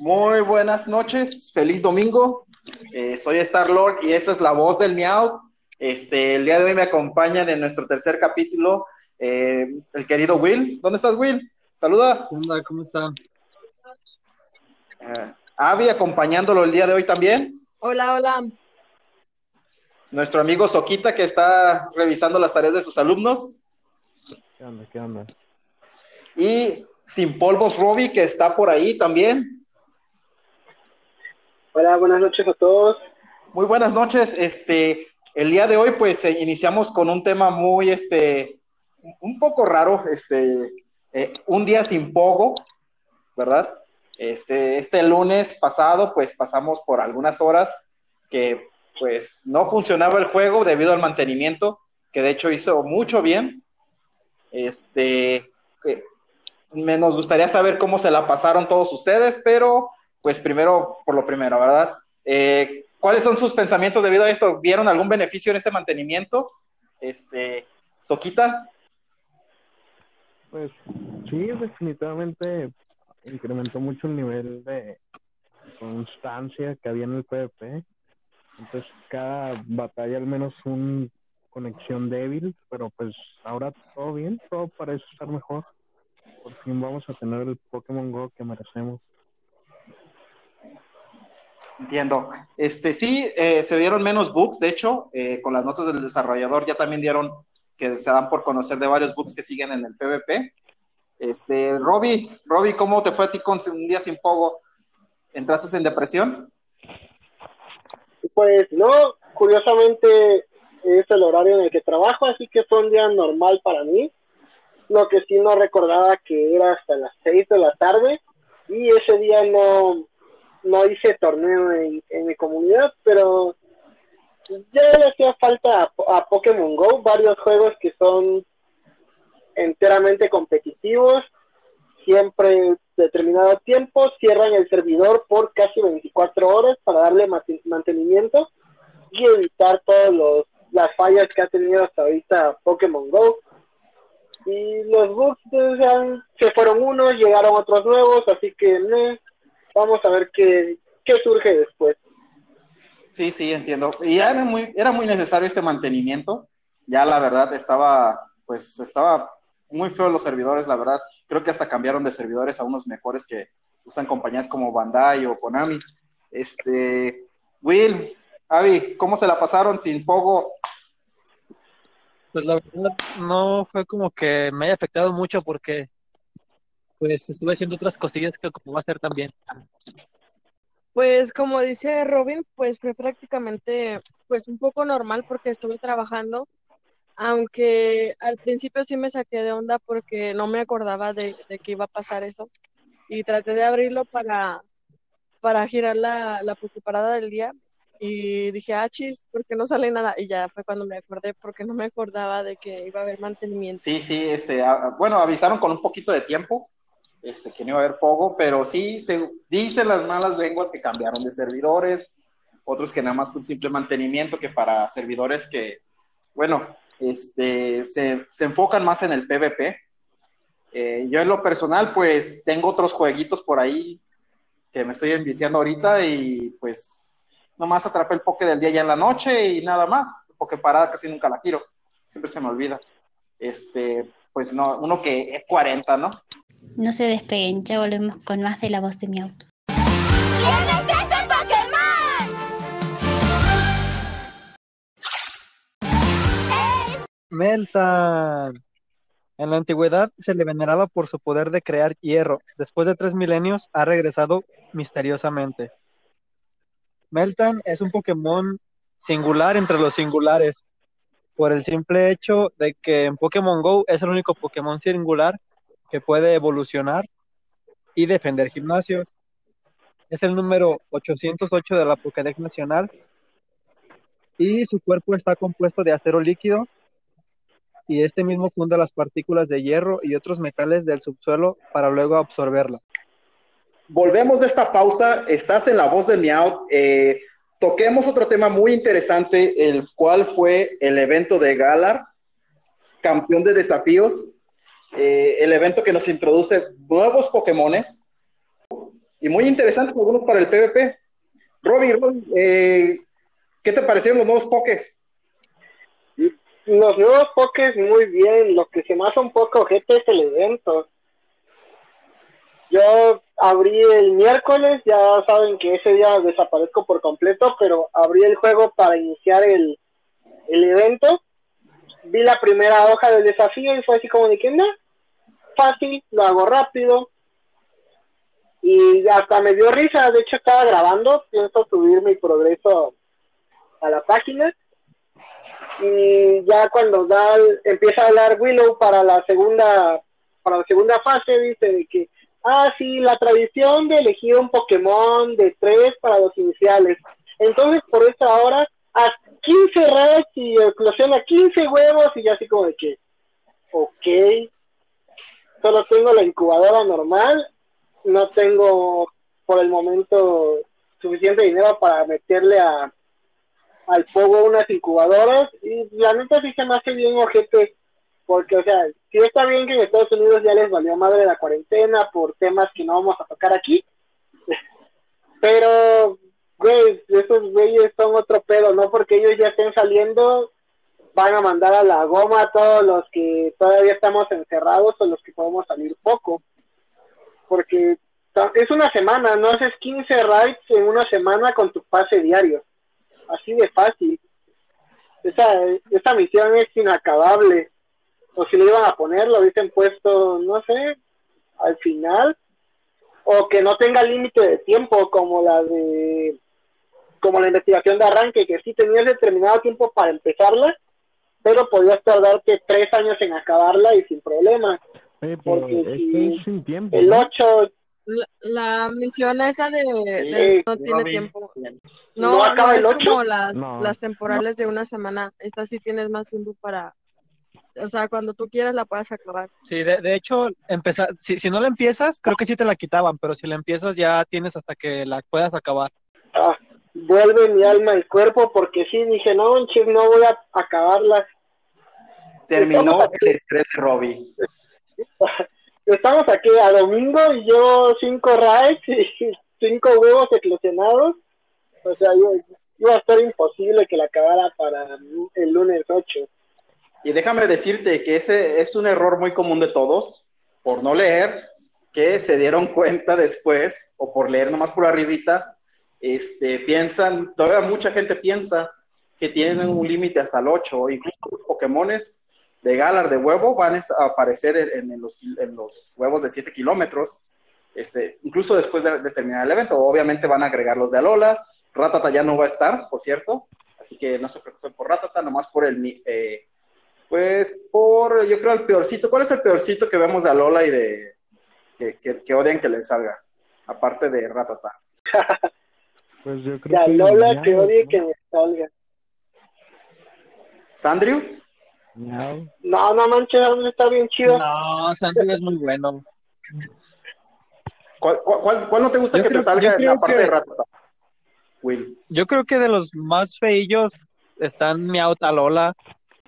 Muy buenas noches, feliz domingo. Eh, soy Star Lord y esa es la voz del Miau. Este, el día de hoy me acompañan en nuestro tercer capítulo eh, el querido Will. ¿Dónde estás, Will? Saluda. Hola, ¿cómo está? Eh, Avi acompañándolo el día de hoy también. Hola, hola. Nuestro amigo Soquita que está revisando las tareas de sus alumnos. ¿Qué onda? ¿Qué onda? Y Sin Polvos Robbie que está por ahí también. Hola, buenas noches a todos. Muy buenas noches. Este, el día de hoy, pues, eh, iniciamos con un tema muy, este, un poco raro, este, eh, un día sin pogo, ¿verdad? Este, este lunes pasado, pues, pasamos por algunas horas que, pues, no funcionaba el juego debido al mantenimiento, que de hecho hizo mucho bien. Este, que me nos gustaría saber cómo se la pasaron todos ustedes, pero, pues, primero por lo primero, ¿verdad? Eh, ¿Cuáles son sus pensamientos debido a esto? ¿Vieron algún beneficio en este mantenimiento? Este, Soquita. Pues sí, definitivamente incrementó mucho el nivel de constancia que había en el PvP. Entonces, cada batalla al menos un conexión débil, pero pues ahora todo bien, todo parece estar mejor. Por fin vamos a tener el Pokémon Go que merecemos. Entiendo. Este, sí, eh, se dieron menos bugs, de hecho, eh, con las notas del desarrollador ya también dieron que se dan por conocer de varios bugs que siguen en el PvP. Este, Robbie, Robbie, ¿cómo te fue a ti con un día sin pogo? ¿Entraste en depresión? Pues no, curiosamente es el horario en el que trabajo, así que fue un día normal para mí. Lo que sí no recordaba que era hasta las 6 de la tarde y ese día no, no hice torneo en, en mi comunidad, pero ya le hacía falta a, Pokémon Go, varios juegos que son enteramente competitivos, siempre determinado tiempo, cierran el servidor por casi 24 horas para darle mantenimiento y evitar todas las fallas que ha tenido hasta ahorita Pokémon Go. Y los bugs se fueron unos, llegaron otros nuevos, así que vamos a ver qué, qué surge después. Sí, sí, entiendo. Y ya era muy, era muy necesario este mantenimiento. Ya la verdad estaba, pues estaba muy feo los servidores, la verdad. Creo que hasta cambiaron de servidores a unos mejores que usan compañías como Bandai o Konami. Este, Will, Avi, ¿cómo se la pasaron sin Pogo? Pues la verdad no fue como que me haya afectado mucho porque pues estuve haciendo otras cosillas que como va a ser también. Pues como dice Robin, pues fue prácticamente pues un poco normal porque estuve trabajando, aunque al principio sí me saqué de onda porque no me acordaba de, de que iba a pasar eso y traté de abrirlo para, para girar la, la parada del día y dije, ah, chis, ¿por qué no sale nada? Y ya fue cuando me acordé porque no me acordaba de que iba a haber mantenimiento. Sí, sí, este, bueno, avisaron con un poquito de tiempo, este, que no iba a haber poco, pero sí se dicen las malas lenguas que cambiaron de servidores, otros que nada más fue un simple mantenimiento que para servidores que, bueno, este, se, se enfocan más en el PvP. Eh, yo en lo personal, pues tengo otros jueguitos por ahí que me estoy enviciando ahorita y pues nomás atrapé el poke del día ya en la noche y nada más, porque parada casi nunca la giro, siempre se me olvida. Este, pues no, uno que es 40, ¿no? No se despeguen, ya volvemos con más de la voz de mi auto. ¿Quién es ese Pokémon? Meltan. En la antigüedad se le veneraba por su poder de crear hierro. Después de tres milenios ha regresado misteriosamente. Meltan es un Pokémon singular entre los singulares, por el simple hecho de que en Pokémon Go es el único Pokémon singular que puede evolucionar y defender gimnasios. Es el número 808 de la Pokédex Nacional y su cuerpo está compuesto de acero líquido y este mismo funda las partículas de hierro y otros metales del subsuelo para luego absorberla. Volvemos de esta pausa, estás en la voz de Miau. Eh, toquemos otro tema muy interesante, el cual fue el evento de Galar, campeón de desafíos, eh, el evento que nos introduce nuevos Pokémones. y muy interesantes algunos para el PvP. Robbie, Robbie, eh, ¿qué te parecieron los nuevos pokés? Los nuevos pokés muy bien, lo que se me hace un poco ojete es el evento. Yo abrí el miércoles, ya saben que ese día desaparezco por completo, pero abrí el juego para iniciar el, el evento. Vi la primera hoja del desafío y fue así como de que, no, fácil, lo hago rápido. Y hasta me dio risa, de hecho estaba grabando, pienso subir mi progreso a la página. Y ya cuando da, empieza a hablar Willow para la segunda, para la segunda fase, dice de que Ah, sí, la tradición de elegir un Pokémon de tres para los iniciales. Entonces, por esta hora, a 15 reds y eclosiona 15 huevos y ya así como de que, ok, solo tengo la incubadora normal, no tengo por el momento suficiente dinero para meterle a al fuego unas incubadoras y la neta sí se me hace bien ojete porque, o sea, sí está bien que en Estados Unidos ya les valió madre la cuarentena por temas que no vamos a tocar aquí, pero, güey, esos güeyes son otro pedo, ¿no? Porque ellos ya estén saliendo, van a mandar a la goma a todos los que todavía estamos encerrados o los que podemos salir poco, porque es una semana, no haces 15 rides en una semana con tu pase diario, así de fácil. Esa, esa misión es inacabable. O si lo iban a poner, lo hubiesen puesto, no sé, al final, o que no tenga límite de tiempo como la de como la investigación de arranque, que sí tenías determinado tiempo para empezarla, pero podías tardarte tres años en acabarla y sin problema. porque si sin tiempo, el 8... La, misión esa de, no tiene tiempo. No, ¿No acaba el 8? como las, las temporales de una semana. Esta sí tienes más tiempo para o sea, cuando tú quieras la puedes acabar. Sí, de, de hecho, empezar, si, si no la empiezas, creo que sí te la quitaban, pero si la empiezas ya tienes hasta que la puedas acabar. Ah, vuelve mi alma al cuerpo porque sí, dije, no, no voy a acabarla. Terminó el estrés de Robbie. Estamos aquí a domingo y yo cinco raids y cinco huevos eclosionados. O sea, yo, iba a estar imposible que la acabara para el lunes 8. Y déjame decirte que ese es un error muy común de todos, por no leer, que se dieron cuenta después, o por leer nomás por arribita, este, piensan, todavía mucha gente piensa que tienen un límite hasta el 8, incluso los Pokémones de Galar de huevo van a aparecer en, los, en los, huevos de 7 kilómetros, este, incluso después de, terminar el evento. Obviamente van a agregar los de Alola, Ratata ya no va a estar, por cierto, así que no se preocupen por Ratata, nomás por el, eh, pues por, yo creo, el peorcito. ¿Cuál es el peorcito que vemos de Alola y de que, que, odian que les salga? Aparte de Ratata. pues yo creo de Alola que odie que les salga. ¿Sandrew? No. No, no manches, está bien chido. No, Sandrew es muy bueno. ¿Cuál, cuál, cuál no te gusta que te salga aparte de Ratata? Will. Yo creo que de los más feillos están Miauta Alola,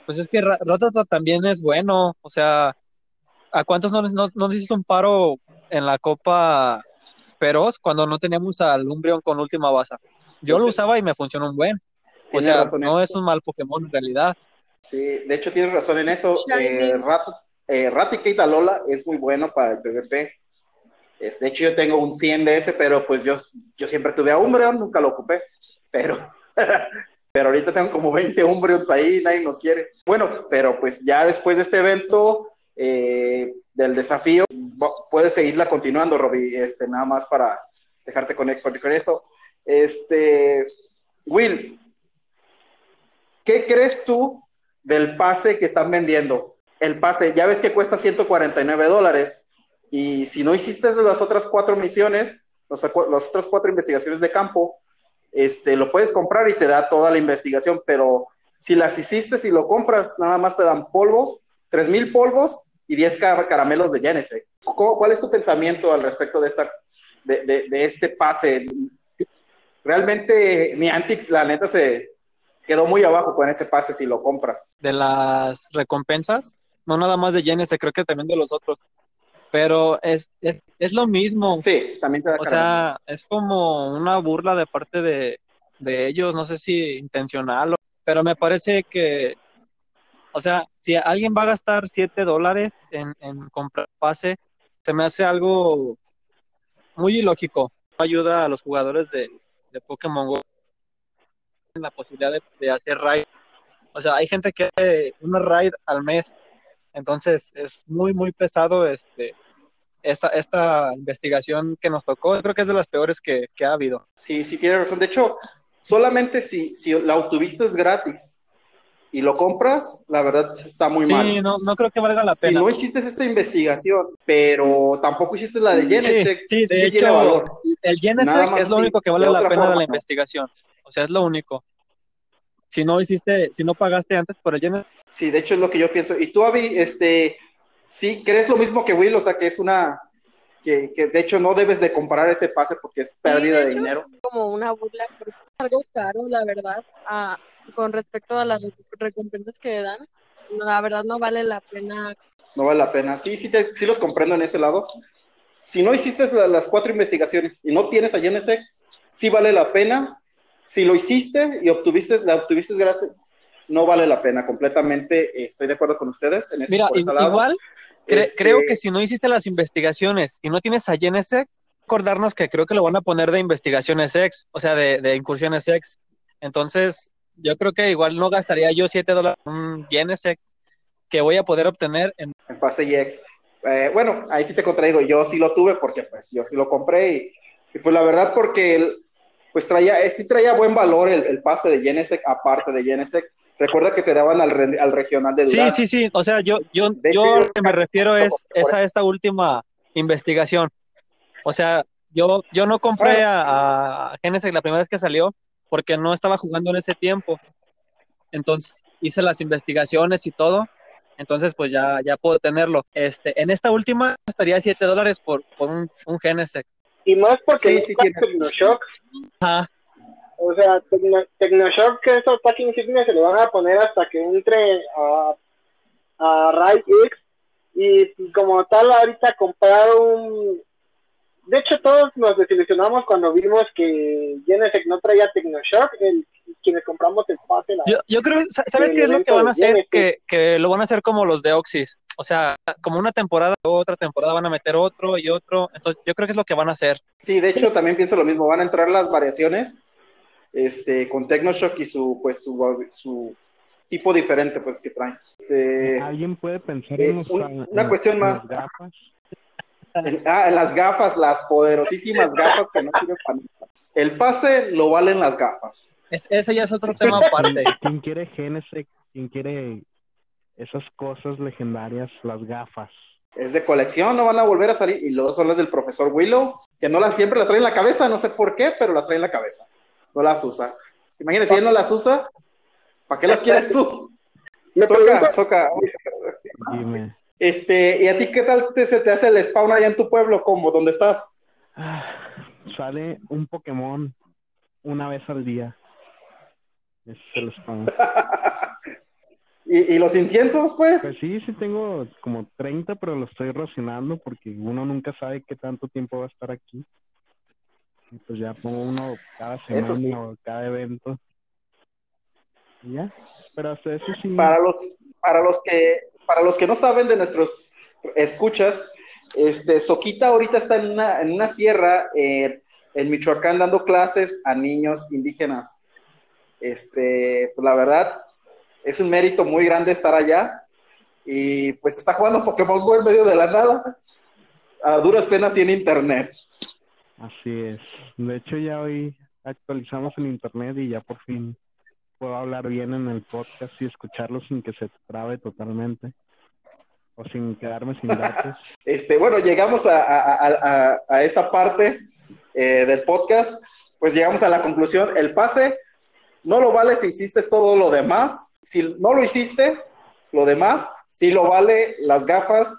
pues es que Ratata también es bueno, o sea, ¿a cuántos no, no, no hiciste un paro en la Copa Feroz cuando no teníamos al Umbreon con última base? Yo lo usaba y me funcionó un buen. O sea, no es un mal Pokémon en realidad. Sí, de hecho tienes razón en eso. Eh, Rat, eh, Raticate Alola es muy bueno para el PvP. de hecho, yo tengo un 100 de ese, pero pues yo, yo siempre tuve a Umbreon, nunca lo ocupé. Pero pero ahorita tengo como 20 Umbreons ahí, nadie nos quiere. Bueno, pero pues ya después de este evento eh, del desafío, puedes seguirla continuando, Robbie, este, nada más para dejarte con, con eso. Este, Will, ¿qué crees tú del pase que están vendiendo? El pase, ya ves que cuesta 149 dólares, y si no hiciste las otras cuatro misiones, las otras cuatro investigaciones de campo, este, lo puedes comprar y te da toda la investigación, pero si las hiciste, si lo compras, nada más te dan polvos, 3000 polvos y 10 caramelos de Genesis. ¿Cuál es tu pensamiento al respecto de, esta, de, este pase? Realmente Niantic, la neta, se quedó muy abajo con ese pase si lo compras. De las recompensas, no nada más de Genesis, creo que también de los otros. pero es, es, es lo mismo. Sí, también te da O carga. sea, es como una burla de parte de, de ellos, no sé si intencional, o- pero me parece que, o sea, si alguien va a gastar 7 dólares en, comprar pase, se me hace algo muy ilógico. Ayuda a los jugadores de, Pokémon Go en la posibilidad de, hacer raid. O sea, hay gente que hace una raid al mes, entonces es muy, muy pesado este esta, esta investigación que nos tocó. Creo que es de las peores que, ha habido. Sí, sí, tiene razón. De hecho, solamente si, si la autovista es gratis y lo compras, la verdad está muy Sí, mal. no, no creo que valga la Si pena. no hiciste esa investigación, pero tampoco hiciste la de Sí, Genesis, sí, de tiene hecho, valor. el Genesec es lo único que vale la pena de la no. investigación. O sea, es lo único. Si no hiciste, si no pagaste antes por el Genesec, Sí, de hecho es lo que yo pienso. Y tú, Avi, este, sí, crees lo mismo que Will, o sea, que es una, que, que de hecho no debes de comprar ese pase porque es pérdida de de hecho, dinero. como una burla, porque es algo caro, la verdad, a- con respecto a las rec- recompensas que dan. La verdad no vale la pena. No vale la pena. Sí, sí, te- sí los comprendo en ese lado. Si no hiciste la- las cuatro investigaciones y no tienes a Genesec, sí vale la pena. Si lo hiciste y obtuviste, la obtuviste gratis, no vale la pena. Completamente estoy de acuerdo con ustedes en ese, mira, lado. igual cre- Este, creo que si no hiciste las investigaciones y no tienes a Genesec, acordarnos que creo que lo van a poner de investigaciones ex, o sea, de, de incursiones ex. Entonces, yo creo que igual no gastaría yo 7 dólares en Genesec que voy a poder obtener en en pase EX. Eh, bueno, ahí sí te contradigo, yo sí lo tuve porque pues yo sí lo compré y, y, pues la verdad porque el, pues traía, eh, sí traía buen valor el, el pase de Genesec aparte de Genesec. Recuerda que te daban al, re- al regional de Sí, Durango. sí, sí. O sea, yo, yo, De yo lo que me refiero es, es a esta última investigación. O sea, yo, yo no compré a, a Genesec la primera vez que salió porque no estaba jugando en ese tiempo. Entonces hice las investigaciones y todo. Entonces, pues ya, ya puedo tenerlo. Este, en esta última estaría 7 dólares por, por un, un Genesec. Y más porque Sí, sí tiene. Tecnoshock. Ajá. O sea, Tecno- Tecnoshock, que es ataque insignia, se lo van a poner hasta que entre a, a Raid X. Y como tal, ahorita comprar un. De hecho, todos nos desilusionamos cuando vimos que Genesec no traía Tecnoshock. El, quienes compramos el pase, la Yo, yo creo, sa- ¿sabes qué es lo que van a hacer? Que, que lo van a hacer como los de Oxys. O sea, como una temporada, otra temporada van a meter otro y otro. Entonces, yo creo que es lo que van a hacer. Sí, de hecho también pienso lo mismo, van a entrar las variaciones este, con Tecnoshock y su, pues, su, su tipo diferente pues que traen. Este, ¿Alguien puede pensar eh, en, los- en- una cuestión más. gafas? Ah, las gafas, las poderosísimas gafas que no sirven para nada. El pase lo valen las gafas. Es, ese ya es otro tema aparte. ¿Quién quiere Genesec? ¿Quién quiere esas cosas legendarias, las gafas? Es de colección, no van a volver a salir. Y luego son las del profesor Willow, que no las siempre las trae en la cabeza, no sé por qué, pero las trae en la cabeza. No las usa. Imagínense, si él no las usa, ¿para qué las quieres tú? Me Soca, pregunto- Soca. Dime. Este, ¿y a ti qué tal te, se te hace el spawn allá en tu pueblo? ¿Cómo? ¿Dónde estás? Ah, sale un Pokémon una vez al día. Ese es el spawn. ¿Y, y los inciensos, pues? Pues sí, sí tengo como 30, pero lo estoy racionando porque uno nunca sabe qué tanto tiempo va a estar aquí. Y pues ya pongo uno cada semana sí. o cada evento. Y ya. Pero hasta eso sí. Para los, para los que, para los que no saben de nuestros escuchas, este, Soquita ahorita está en una, en una sierra eh, en Michoacán dando clases a niños indígenas. Este, pues la verdad, es un mérito muy grande estar allá. Y pues está jugando Pokémon Go en medio de la nada. A duras penas tiene internet. Así es. De hecho, ya hoy actualizamos el internet y ya por fin puedo hablar bien en el podcast y escucharlo sin que se trabe totalmente. O sin quedarme sin datos. Este, bueno, llegamos a, a- a- esta parte eh, del podcast, pues llegamos a la conclusión, el pase no lo vale si hiciste todo lo demás, si no lo hiciste, lo demás, sí lo vale, las gafas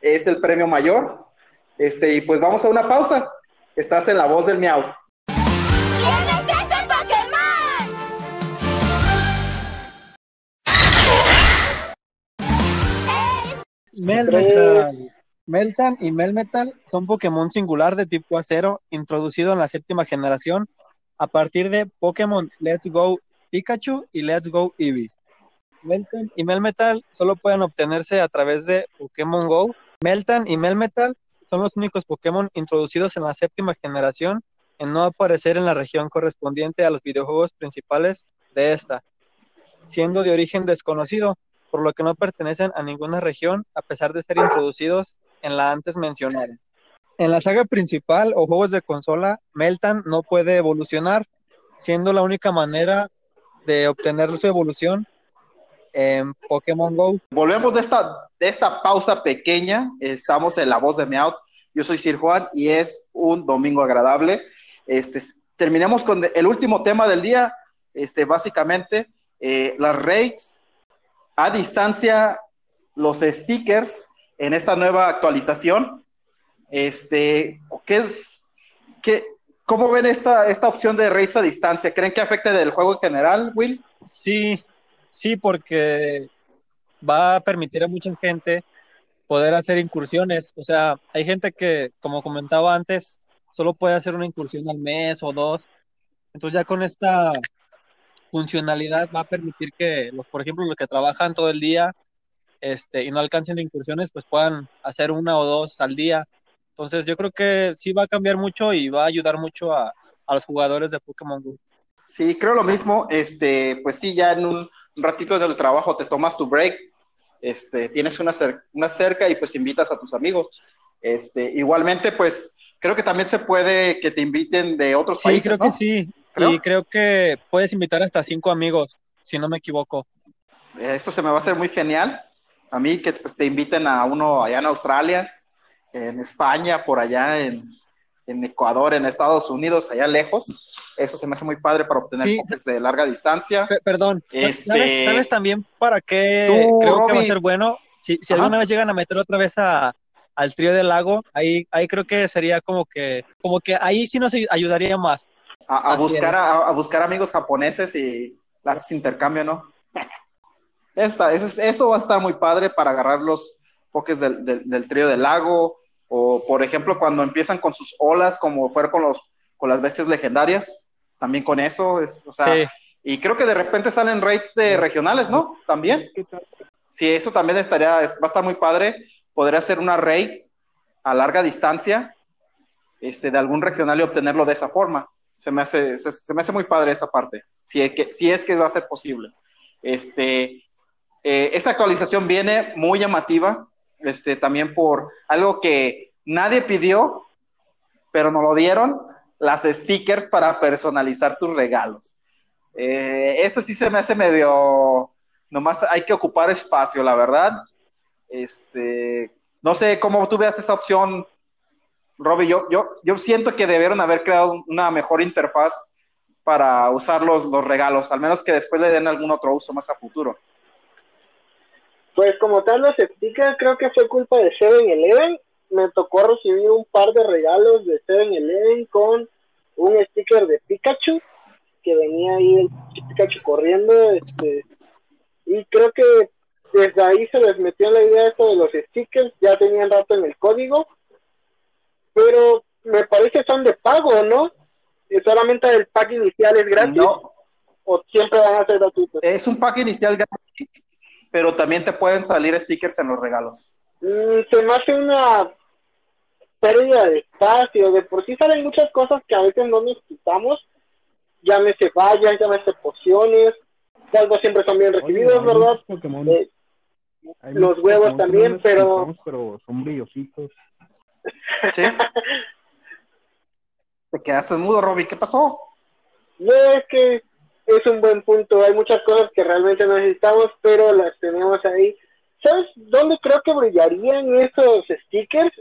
es el premio mayor, este, y pues vamos a una pausa, estás en la voz del miau. Melmetal. Meltan y Melmetal son Pokémon singular de tipo acero introducido en la séptima generación a partir de Pokémon Let's Go Pikachu y Let's Go Eevee. Meltan y Melmetal solo pueden obtenerse a través de Pokémon Go. Meltan y Melmetal son los únicos Pokémon introducidos en la séptima generación en no aparecer en la región correspondiente a los videojuegos principales de esta, siendo de origen desconocido, por lo que no pertenecen a ninguna región a pesar de ser introducidos en la antes mencionada. En la saga principal o juegos de consola, Meltan no puede evolucionar, siendo la única manera de obtener su evolución en Pokémon Go. Volvemos de esta, de esta pausa pequeña. Estamos en La Voz de Meow. Yo soy Sir Juan y es un domingo agradable. Este, terminamos con el último tema del día. Este, básicamente, eh, las raids a distancia, los stickers en esta nueva actualización. Este, ¿qué es, qué, ¿Cómo ven esta, esta opción de raids a distancia? ¿Creen que afecte del juego en general, Will? Sí, sí, porque va a permitir a mucha gente poder hacer incursiones. O sea, hay gente que, como comentaba antes, solo puede hacer una incursión al mes o dos. Entonces ya con esta funcionalidad va a permitir que los, por ejemplo, los que trabajan todo el día este, y no alcancen incursiones, pues puedan hacer una o dos al día. Entonces yo creo que sí va a cambiar mucho y va a ayudar mucho a, a los jugadores de Pokémon Go. Sí, creo lo mismo. Este, pues sí, ya en un ratito del trabajo te tomas tu break, este, tienes una, cer una cerca y pues invitas a tus amigos. Este, igualmente, pues creo que también se puede que te inviten de otros Sí, países. creo ¿no? que sí. ¿Creo? Y creo que puedes invitar hasta cinco amigos, si no me equivoco. Eso se me va a hacer muy genial. A mí que pues, te inviten a uno allá en Australia, en España, por allá en, en Ecuador, en Estados Unidos, allá lejos. Eso se me hace muy padre para obtener Sí. de larga distancia. Pe- perdón, Este- ¿sabes, sabes también para qué Tú, creo que va a ser bueno? Si, si alguna vez llegan a meter otra vez a, al trío del lago, ahí, ahí creo que sería como que, como que ahí sí nos ayudaría más. A, buscar, a, a buscar amigos japoneses y le haces intercambio, ¿no? Esta, eso, es- eso va a estar muy padre para agarrar los pokés del, del, del trío del lago, o por ejemplo cuando empiezan con sus olas, como fueron con, los, con las bestias legendarias, también con eso, es, o sea, Sí, y creo que de repente salen raids de regionales, ¿no? También. Sí, eso también estaría, es- va a estar muy padre. Podría hacer una raid a larga distancia este, de algún regional y obtenerlo de esa forma. Se me hace, se, me hace muy padre esa parte, si es que, si es que va a ser posible. Este, eh, esa actualización viene muy llamativa, este, también por algo que nadie pidió, pero nos lo dieron, las stickers para personalizar tus regalos. Eh, eso sí se me hace medio, nomás hay que ocupar espacio, la verdad. Este, no sé cómo tú veas esa opción, Robbie. Yo, yo, yo siento que debieron haber creado una mejor interfaz para usar los, los regalos, al menos que después le den algún otro uso más a futuro. Pues como tal los stickers creo que fue culpa de 7-Eleven. Me tocó recibir un par de regalos de 7-Eleven con un sticker de Pikachu que venía ahí el Pikachu corriendo este y creo que desde ahí se les metió la idea esto de los stickers, ya tenían rato en el código, pero me parece son de pago, ¿no? Y solamente el pack inicial es gratis No, o siempre van a ser gratuitos. es un pack inicial gratis, pero también te pueden salir stickers en los regalos. Mm, se me hace una pérdida de espacio. De por sí salen muchas cosas que a veces no necesitamos. Llámese vallas, llámese pociones. Salvo siempre son bien recibidos, Oye, ¿verdad? Eh, los huevos Pokémon también, pero- pero son brillositos. ¿Sí? Te quedaste mudo, Robbie. ¿Qué pasó? no es que es un buen punto. Hay muchas cosas que realmente no necesitamos, pero las tenemos ahí. ¿Sabes dónde creo que brillarían esos stickers?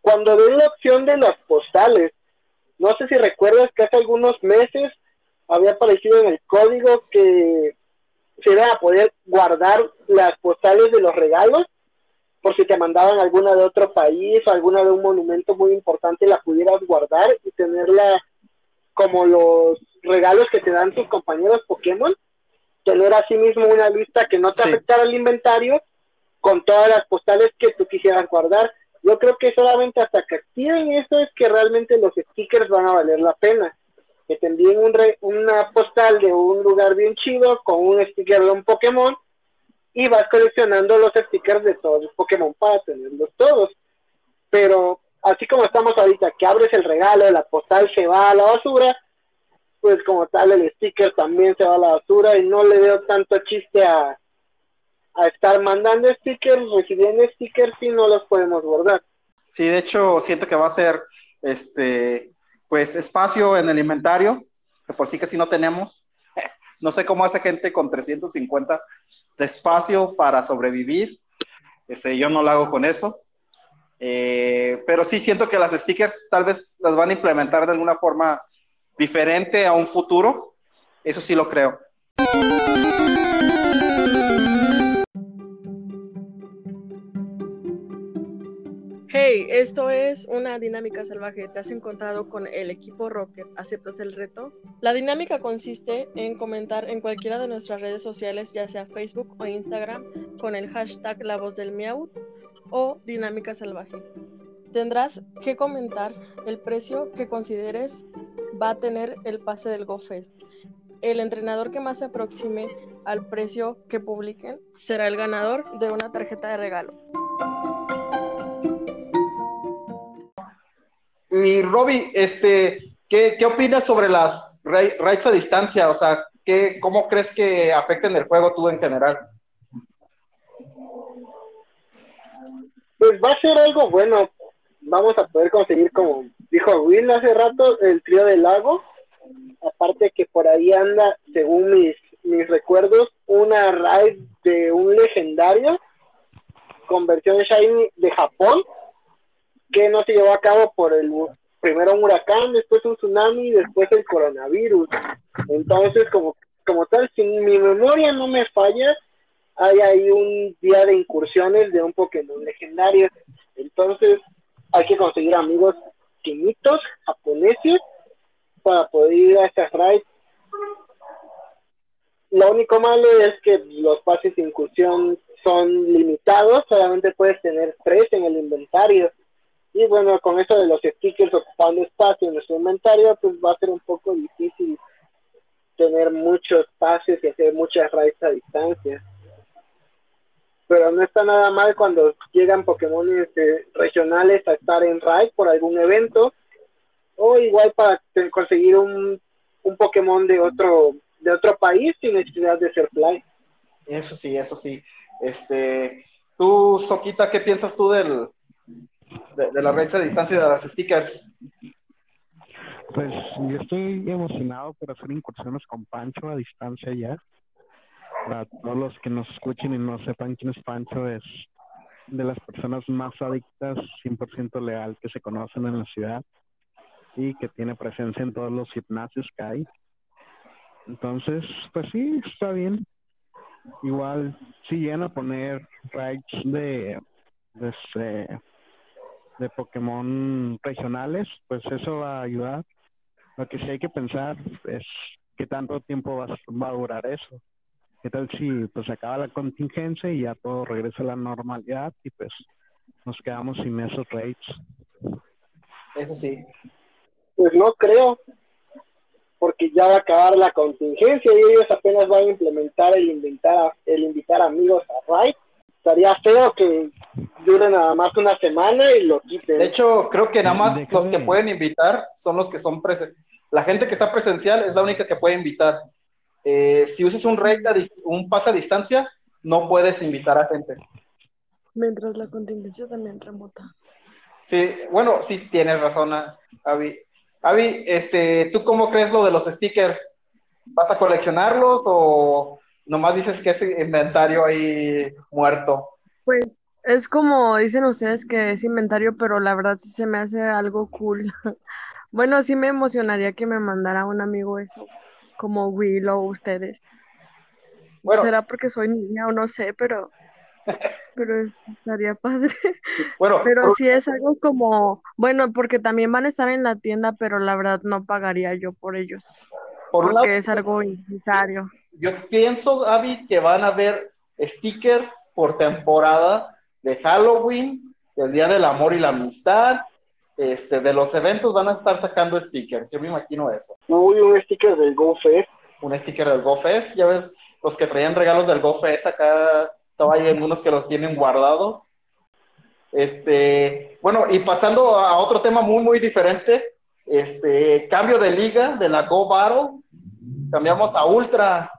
Cuando den la opción de las postales. No sé si recuerdas que hace algunos meses había aparecido en el código que se iban a poder guardar las postales de los regalos por si te mandaban alguna de otro país o alguna de un monumento muy importante la pudieras guardar y tenerla como los regalos que te dan tus compañeros Pokémon, tener así mismo una lista que no te Sí. afectara el inventario con todas las postales que tú quisieras guardar. Yo creo que solamente hasta que activen eso es que realmente los stickers van a valer la pena. Que te envíen un re- una postal de un lugar bien chido con un sticker de un Pokémon y vas coleccionando los stickers de todos los Pokémon para tenerlos todos. Pero así como estamos ahorita, que abres el regalo, la postal se va a la basura, pues como tal el sticker también se va a la basura y no le veo tanto chiste a, a estar mandando stickers, recibiendo stickers y no los podemos guardar. Sí, de hecho, siento que va a ser este, pues, espacio en el inventario, que por sí que sí no tenemos. No sé cómo hace gente con 350 de espacio para sobrevivir. Este, yo no lo hago con eso. Eh, pero sí siento que las stickers tal vez las van a implementar de alguna forma diferente a un futuro. Eso sí lo creo. Hey, esto es una dinámica salvaje. ¿Te has encontrado con el equipo Rocket? ¿Aceptas el reto? La dinámica consiste en comentar en cualquiera de nuestras redes sociales, ya sea Facebook o Instagram, con el hashtag La Voz del Miau o Dinámica Salvaje. Tendrás que comentar el precio que consideres va a tener el pase del GoFest. El entrenador que más se aproxime al precio que publiquen será el ganador de una tarjeta de regalo. Y Roby, este, ¿qué, qué opinas sobre las ra- raids a distancia? O sea, ¿qué, ¿cómo crees que afecten el juego tú en general? Pues va a ser algo bueno. Vamos a poder conseguir, como dijo Will hace rato, el trío del lago. Aparte que por ahí anda, según mis, mis recuerdos, una raid de un legendario con versión Shiny de Japón que no se llevó a cabo por el primero un huracán, después un tsunami después el coronavirus. Entonces, como, como tal, si mi memoria no me falla, hay ahí un día de incursiones de un Pokémon legendario. Entonces, hay que conseguir amigos chinitos, japoneses, para poder ir a estas raids. Lo único malo es que los pases de incursión son limitados, solamente puedes tener tres en el inventario. Y bueno, con eso de los stickers ocupando espacio en nuestro inventario, pues va a ser un poco difícil tener muchos pases y hacer muchas raids a distancia. Pero no está nada mal cuando llegan Pokémon este, regionales a estar en raid por algún evento, o igual para conseguir un, un Pokémon de otro de otro país sin necesidad de ser fly. Eso sí, eso sí. Este, tú, Soquita, ¿qué piensas tú del, de, de la raids a distancia de las stickers? Pues yo estoy emocionado por hacer incursiones con Pancho a distancia ya. Para todos los que nos escuchen y no sepan quién es Pancho, es de las personas más adictas, 100% leal que se conocen en la ciudad y que tiene presencia en todos los gimnasios que hay. Entonces, pues sí, está bien. Igual, si llegan a poner raids de, de, este, de Pokémon regionales, pues eso va a ayudar. Lo que sí hay que pensar es qué tanto tiempo va, a- va a durar eso. ¿Qué tal si pues acaba la contingencia y ya todo regresa a la normalidad y pues nos quedamos sin esos raids? Eso sí. Pues no creo, porque ya va a acabar la contingencia y ellos apenas van a implementar el invitar, el invitar amigos a raid. Estaría feo que dure nada más una semana y lo quiten. De hecho, creo que nada más Déjame- los que pueden invitar son los que son presen La gente que está presencial es la única que puede invitar. Eh, si usas un dis- un pase a distancia, no puedes invitar a gente. Mientras la contingencia también remota. Sí, bueno, sí tienes razón, a- Avi. Avi, este, ¿tú cómo crees lo de los stickers? ¿Vas a coleccionarlos o nomás dices que es inventario ahí muerto? Pues es como dicen ustedes que es inventario, pero la verdad sí se me hace algo cool. Bueno, sí me emocionaría que me mandara un amigo eso, como Will o ustedes. Bueno. Será porque soy niña o no sé, pero, pero es- estaría padre. Bueno, Pero por- sí es algo como, bueno, porque también van a estar en la tienda, pero la verdad no pagaría yo por ellos, por un lado, porque es algo innecesario. yo pienso, Avi, que van a haber stickers por temporada de Halloween, el Día del Amor y la Amistad, este, de los eventos van a estar sacando stickers, yo me imagino eso. Uy, un sticker del GoFest. Un sticker del GoFest, ya ves, los que traían regalos del GoFest, acá todavía hay algunos que los tienen guardados. Este, bueno, y pasando a otro tema muy, muy diferente, este, cambio de liga de la Go Battle, cambiamos a Ultra.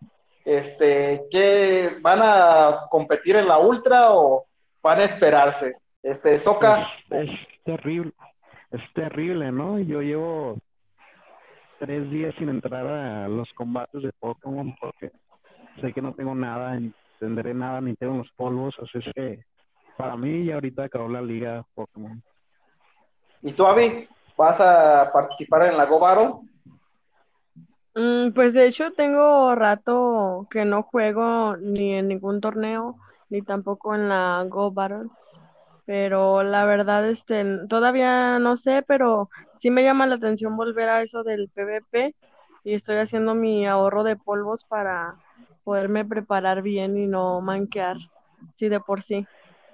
Este, ¿qué van a competir en la Ultra o van a esperarse? Este, Soca, Es, es terrible, es terrible, ¿no? Yo llevo tres días sin entrar a los combates de Pokémon porque sé que no tengo nada, ni tendré nada, ni tengo los polvos, así es que para mí ya ahorita acabó la liga Pokémon. ¿y tú, Avi? ¿Vas a participar en la Go? Mm, pues de hecho tengo rato que no juego ni en ningún torneo, ni tampoco en la Go. Pero la verdad, este, todavía no sé, pero sí me llama la atención volver a eso del PvP y estoy haciendo mi ahorro de polvos para poderme preparar bien y no manquear, sí de por sí.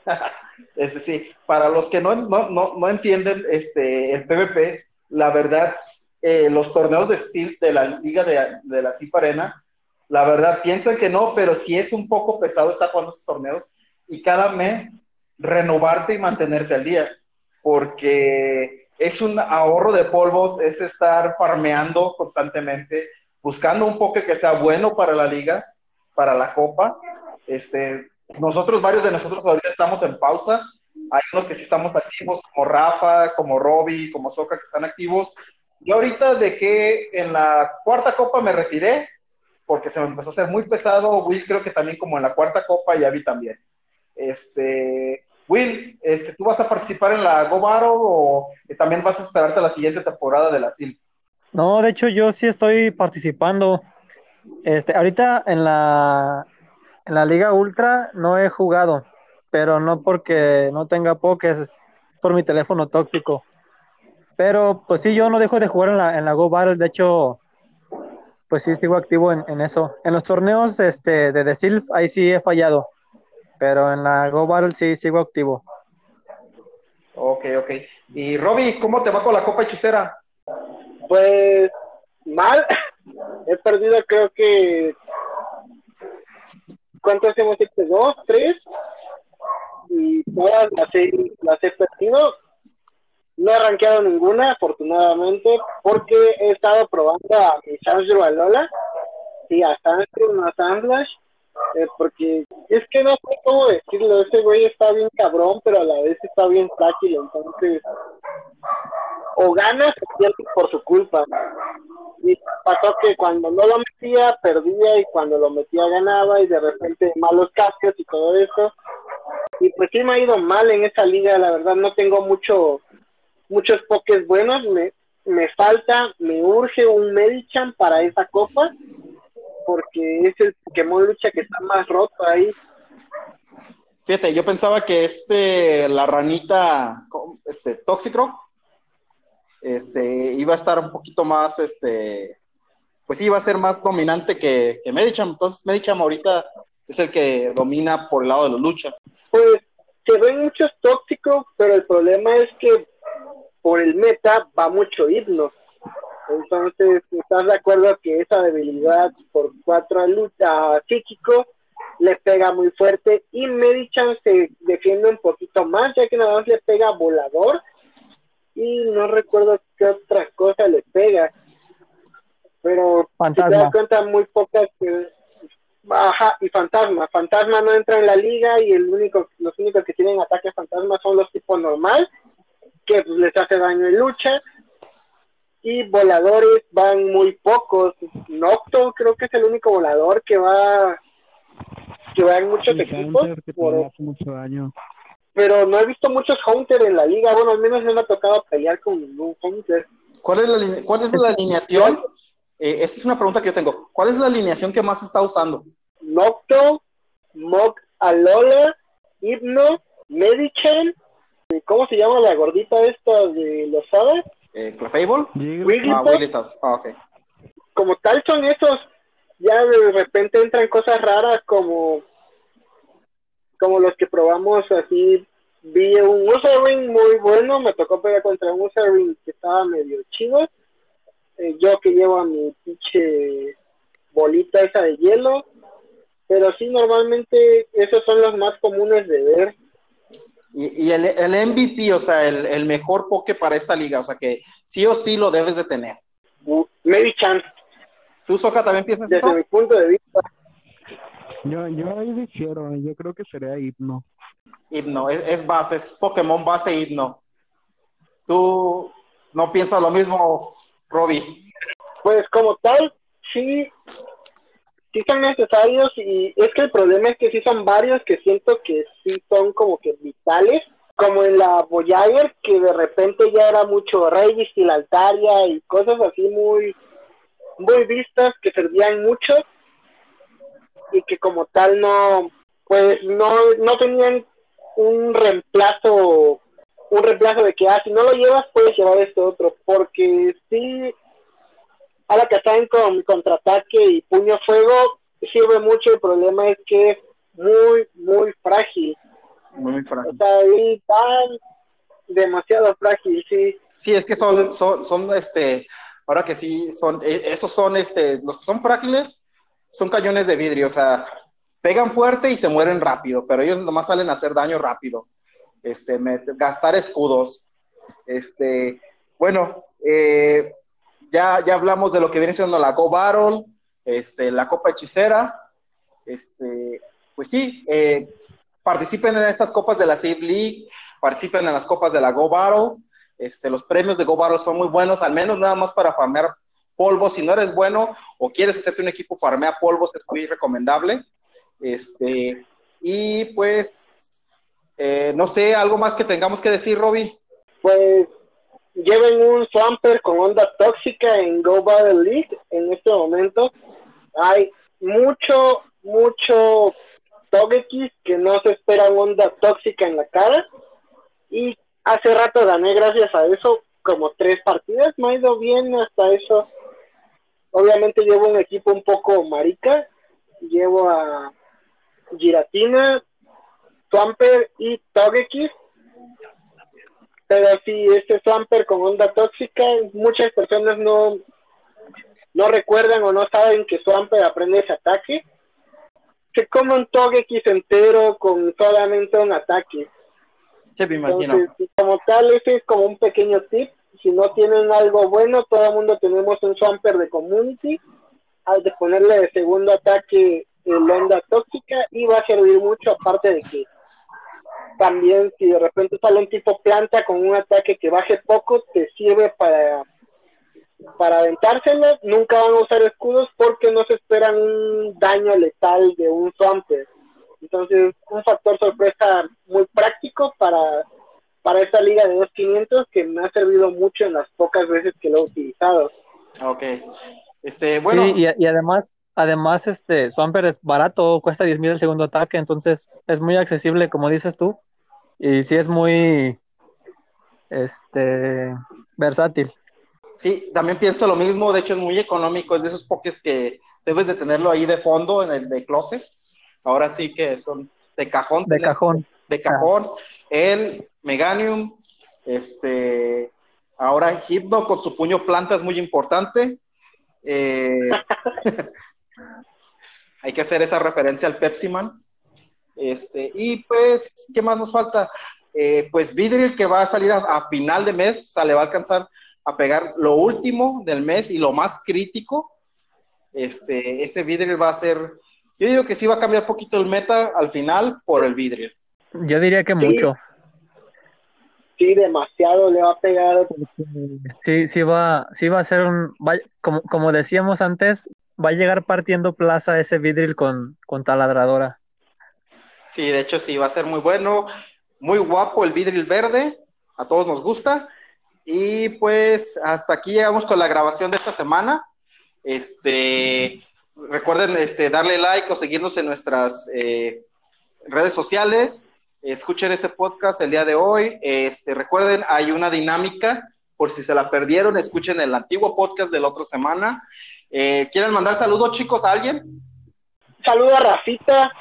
Es decir, para los que no, no, no, no entienden este, el PvP, la verdad, eh, los torneos de Steel de la liga de, de la CIP Arena, la verdad piensan que no, pero sí es un poco pesado estar jugando esos torneos y cada mes renovarte y mantenerte al día, porque es un ahorro de polvos, es estar farmeando constantemente, buscando un poke que sea bueno para la liga, para la copa. Este, nosotros, varios de nosotros ahorita estamos en pausa. Hay unos que sí estamos activos, como Rafa, como Robbie, como Soca, que están activos. Yo ahorita dejé en la cuarta copa, me retiré, porque se me empezó a hacer muy pesado. Will creo que también como en la cuarta copa y Abby también. Este, Will, este, ¿tú vas a participar en la Go Battle o también vas a esperarte a la siguiente temporada de la SIL? No, de hecho yo sí estoy participando. Este, ahorita en la en la Liga Ultra no he jugado, pero no porque no tenga pokés, es por mi teléfono tóxico. Pero pues sí, yo no dejo de jugar en la, en la Go Battle, de hecho, pues sí sigo activo en, en eso. En los torneos este, de The Silph, ahí sí he fallado, pero en la Go Battle sí sigo activo. Ok, ok. Y Robbie, ¿cómo te va con la Copa Hechicera? Pues mal. He perdido creo que ¿cuántas hemos hecho? ¿Dos? ¿Tres? Y todas las he, las he perdido. No he rankeado ninguna, afortunadamente, porque he estado probando a mi Sandro Alola y a Sandro, a Sandlash, eh, porque es que no sé cómo decirlo, ese güey está bien cabrón, pero a la vez está bien frágil, entonces o ganas o pierdes por su culpa. Y pasó que cuando no lo metía, perdía, y cuando lo metía, ganaba, y de repente malos cambios y todo eso. Y pues sí me ha ido mal en esa liga, la verdad, no tengo mucho muchos pokés buenos, me, me falta, me urge un Medichan para esa copa, porque es el Pokémon lucha que está más roto ahí. Fíjate, yo pensaba que este, la ranita, este, Toxicroc, este, iba a estar un poquito más, este, pues iba a ser más dominante que, que Medicham. Entonces, Medicham ahorita es el que domina por el lado de la lucha. Pues se ven muchos tóxicos, pero el problema es que por el meta va mucho himno. Entonces, ¿estás de acuerdo que esa debilidad por cuatro a lucha psíquico le pega muy fuerte y Medichan se defiende un poquito más, ya que nada más le pega volador y no recuerdo qué otra cosa le pega. Pero si te Fantasma. das cuenta, muy pocas. Ajá, y fantasma. Fantasma no entra en la liga y el único, los únicos que tienen ataque fantasma son los tipos normal, que pues, les hace daño en lucha. Y voladores van muy pocos. Nocto creo que es el único volador que va que va en muchos equipos. Hunter, que por- también hace mucho daño. pero no he visto muchos Hunter en la liga. Bueno, al menos no me ha tocado pelear con ningún Hunter. ¿Cuál es la, line- cuál es la alineación? Eh, esta es una pregunta que yo tengo. ¿Cuál es la alineación que más está usando? Nocto, Mog Alola, Hypno, Medichan, ¿y ¿cómo se llama la gordita esta de los sabes? Eh, ¿Clefable? Ah, Wigglytuff. Ah. Como tal son esos, ya de repente entran cosas raras como como los que probamos así vi un Ring muy bueno, me tocó pegar contra un Ring que estaba medio chido. Eh, yo que llevo a mi pinche bolita esa de hielo. Pero sí, normalmente esos son los más comunes de ver. Y, y el, el, MVP, o sea, el, el, mejor poke para esta liga, o sea, que sí o sí lo debes de tener. Uh, maybe Chance. ¿Tú, Soca, también piensas Desde eso? mi punto de vista. Yo, yo ahí difiero, yo creo que sería Hipno. Hipno, es, es base, es Pokémon base Hipno. ¿Tú no piensas lo mismo, Robbie? Pues como tal, sí, sí son necesarios y es que el problema es que sí son varios que siento que sí son como que vitales, como en la Voyager, que de repente ya era mucho Regis y la Altaria y cosas así muy, muy vistas que servían mucho y que como tal no, pues no, no tenían un reemplazo, un reemplazo de que, ah, si no lo llevas puedes llevar este otro, porque sí, a la que están con contraataque y puño fuego sirve mucho, el problema es que es muy, muy frágil. Muy frágil. O sea, ahí tan demasiado frágil, sí. Sí, es que son, son, son, este, ahora que sí, son, esos son, este, los que son frágiles, son cañones de vidrio, o sea, pegan fuerte y se mueren rápido, pero ellos nomás salen a hacer daño rápido. Este, me, gastar escudos. Este, bueno, eh, ya, ya hablamos de lo que viene siendo la Go Battle, este, la Copa Hechicera. Este, pues sí, eh, participen en estas copas de la Save League, participen en las copas de la Go Battle. Este, los premios de Go Battle son muy buenos, al menos nada más para farmear polvos. Si no eres bueno o quieres hacerte un equipo farmea polvos, es muy recomendable. Este, y pues, eh, no sé, algo más que tengamos que decir, Robbie. Pues lleven un Swamper con onda tóxica en Go Battle League en este momento. Hay mucho, mucho Togekiss que no se espera onda tóxica en la cara. Y hace rato gané gracias a eso como tres partidas. Me ha ido bien hasta eso. Obviamente llevo un equipo un poco marica. Llevo a Giratina, Swamper y Togekiss pero si este Swamper con onda tóxica, muchas personas no, no recuerdan o no saben que Swamper aprende ese ataque. Se come un Togekiss entero con solamente un ataque. Sí, me imagino. Entonces, como tal, ese es como un pequeño tip. Si no tienen algo bueno, todo el mundo tenemos un Swamper de Community. Al de ponerle de segundo ataque el onda tóxica y va a servir mucho, aparte de que también si de repente sale un tipo planta con un ataque que baje poco, te sirve para para aventárselo, nunca van a usar escudos porque no se esperan un daño letal de un Swamper. Entonces, un factor sorpresa muy práctico para, para esta liga de 2500 que me ha servido mucho en las pocas veces que lo he utilizado. Ok. Este, bueno. Sí, y, y además, además, este, Swamper es barato, cuesta 10 mil el segundo ataque, entonces es muy accesible, como dices tú, y sí es muy, este, versátil. Sí, también pienso lo mismo, de hecho es muy económico, es de esos pokés que debes de tenerlo ahí de fondo en el de closet. Ahora sí que son de cajón. De cajón. De cajón. El Meganium, este, ahora Hypno con su puño planta es muy importante. Eh, hay que hacer esa referencia al Pepsi Man. Este, y pues, ¿qué más nos falta? Eh, pues Vidril que va a salir a, a, final de mes, o sea, le va a alcanzar a pegar lo último del mes y lo más crítico. Este, ese Vidril va a ser, yo digo que sí va a cambiar un poquito el meta al final por el Vidril. Yo diría que Sí. mucho. Sí, demasiado le va a pegar. Sí, sí va, sí va a ser un, va- como, como decíamos antes, va a llegar partiendo plaza ese vidril con, con taladradora. Sí, de hecho sí, va a ser muy bueno, muy guapo el vidril verde, a todos nos gusta. Y pues hasta aquí llegamos con la grabación de esta semana. Este, recuerden este, darle like o seguirnos en nuestras eh, redes sociales. Escuchen este podcast el día de hoy. Este, recuerden, hay una dinámica, por si se la perdieron, escuchen el antiguo podcast de la otra semana. Eh, ¿Quieren mandar saludos, chicos, a alguien? Saluda a Rafita.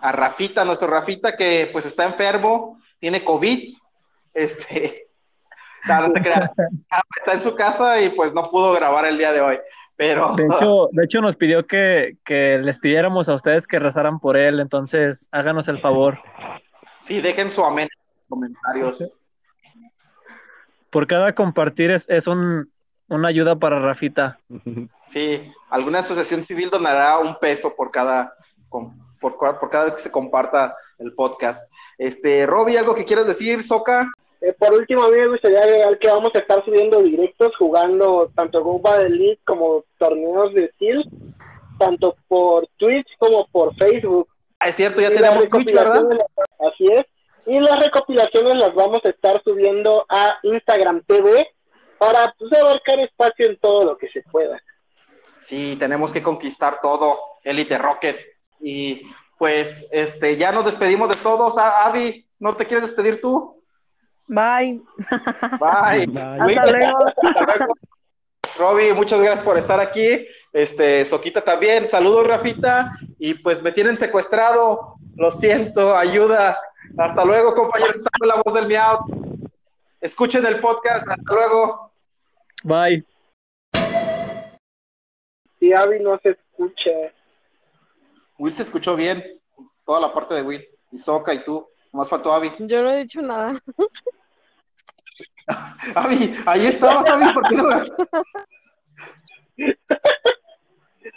a Rafita, nuestro Rafita que pues está enfermo, tiene COVID, este, no, no se crea. Está en su casa y pues no pudo grabar el día de hoy. Pero De hecho, de hecho nos pidió que, que les pidiéramos a ustedes que rezaran por él, entonces háganos el favor. sí, dejen su amén en los comentarios. Por cada compartir es, es un, una ayuda para Rafita. Sí, alguna asociación civil donará un peso por cada, por, cada vez que se comparta el podcast. Este, Robbie, ¿algo que quieras decir, Soca? Eh, por último, a mí me gustaría agregar que vamos a estar subiendo directos jugando tanto Go Battle League como torneos de Steel, tanto por Twitch como por Facebook. Ah, es cierto, ya Y tenemos Twitch, ¿verdad? las- Así es. Y las recopilaciones las vamos a estar subiendo a Instagram TV para pues, abarcar espacio en todo lo que se pueda. Sí, tenemos que conquistar todo, Elite Rocket. Y pues, este, ya nos despedimos de todos. Avi, ¿no te quieres despedir tú? Bye. Bye. Bye. Hasta luego. hasta luego. Robbie, muchas gracias por estar aquí. Este, Soquita también. Saludos, Rafita. Y pues me tienen secuestrado. Lo siento, ayuda. Hasta luego, compañeros. Estamos en la voz del miau. Escuchen el podcast. Hasta luego. Bye. Si Avi no se escucha. Will se escuchó bien. Toda la parte de Will. Y Soca y tú. Más faltó Avi. Yo no he dicho nada. Avi, ahí estabas, Avi. ¿Por qué no?